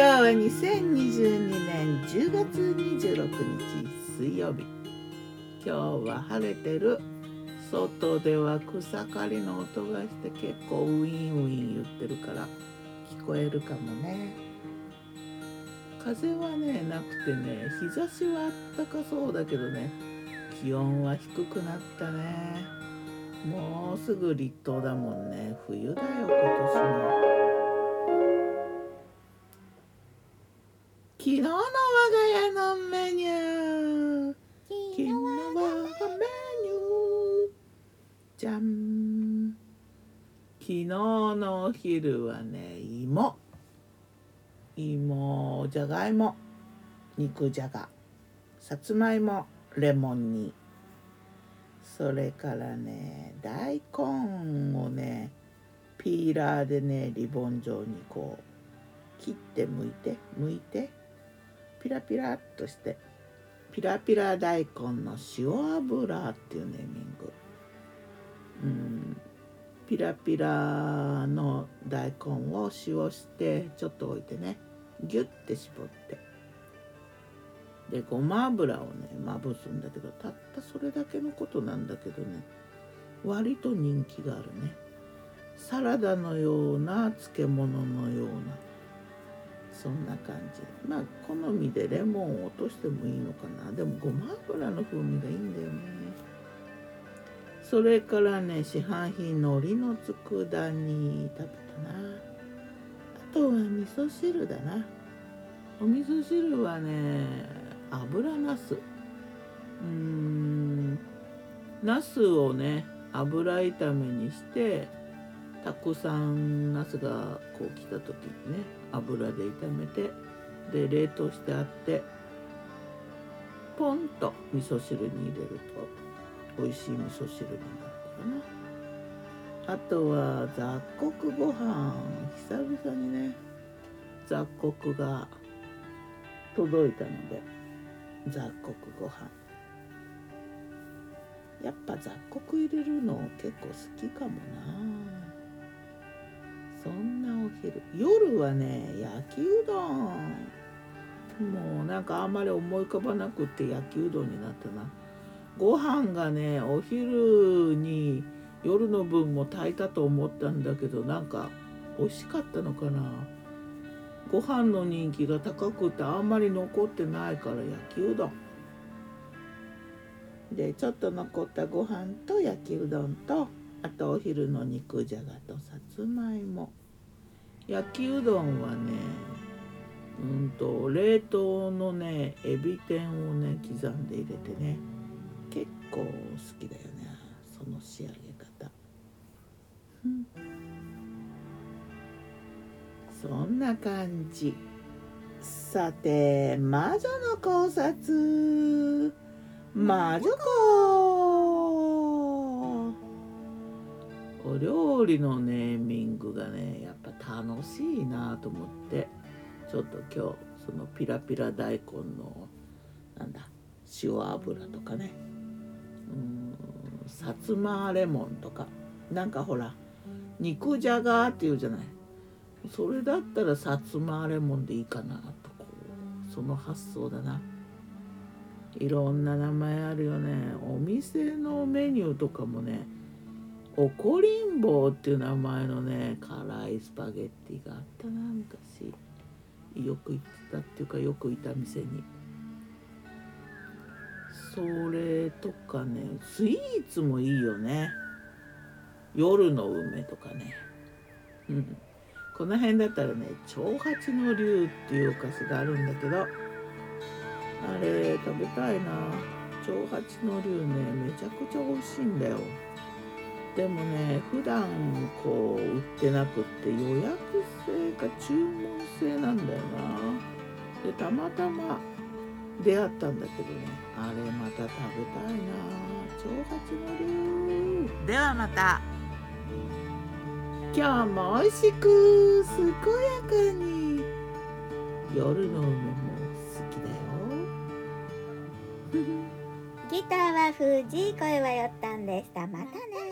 今日は2022年10月26日水曜日。今日は晴れてる。外では草刈りの音がして結構ウィンウィン言ってるから聞こえるかもね。風はねなくてね日差しはあったかそうだけどね気温は低くなったね。もうすぐ立冬だもんね。冬だよ今年も。の我が家のメニュー。昨日の我がメニューじゃん昨日のお昼はね芋。芋じゃがいも肉じゃがさつまいもレモン煮。それからね大根をねピーラーでねリボン状にこう切って剥いて剥いてピラピラっとしてピラピラ大根の塩油っていうネーミング。うん。ピラピラの大根を塩してちょっと置いてね。ギュッて絞って。でごま油をねまぶすんだけどたったそれだけのことなんだけどね割と人気があるね。サラダのような漬物のような。そんな感じ。まあ好みでレモンを落としてもいいのかな。でもごま油の風味がいいんだよね。それからね市販品のりの佃煮食べたな。あとは味噌汁だな。お味噌汁はね油なすうーんなすをね油炒めにしてたくさんナスがこう来た時にね油で炒めてで冷凍してあってポンと味噌汁に入れると美味しい味噌汁になるからなあとは雑穀ご飯久々にね雑穀が届いたので雑穀ご飯。やっぱ雑穀入れるの結構好きかもな。そんなお昼。夜はね焼きうどん。もうなんかあんまり思い浮かばなくって焼きうどんになったな。ご飯がねお昼に夜の分も炊いたと思ったんだけどなんか美味しかったのかな。ご飯の人気が高くてあんまり残ってないから焼きうどん。でちょっと残ったご飯と焼きうどんとあとお昼の肉じゃがとさつまいも。焼きうどんはねうんと冷凍のねエビ天をね刻んで入れてね結構好きだよねその仕上げ方、そんな感じ。さて魔女の考察。魔女子料理のネーミングがねやっぱ楽しいなと思ってちょっと今日そのピラピラ大根のなんだ塩油とかねうんさつまレモンとかなんかほら肉じゃがっていうじゃない。それだったらさつまレモンでいいかなとこうその発想だな。いろんな名前あるよね。お店のメニューとかもねおこりんぼうっていう名前のね辛いスパゲッティがあったな昔。よく行ってたっていうかよくいた店に。それとかねスイーツもいいよね。夜の梅とかね。うん。この辺だったらね長八の竜っていうお菓子があるんだけどあれ食べたいな。長八の竜ねめちゃくちゃ美味しいんだよ。でもね普段こう売ってなくって予約制か注文制なんだよな。でたまたま出会ったんだけどね。あれまた食べたいな。長八の竜ではまた。今日も美味しく健やかに。夜の梅も好きだよ。ギターは藤井声はよったんでした。またね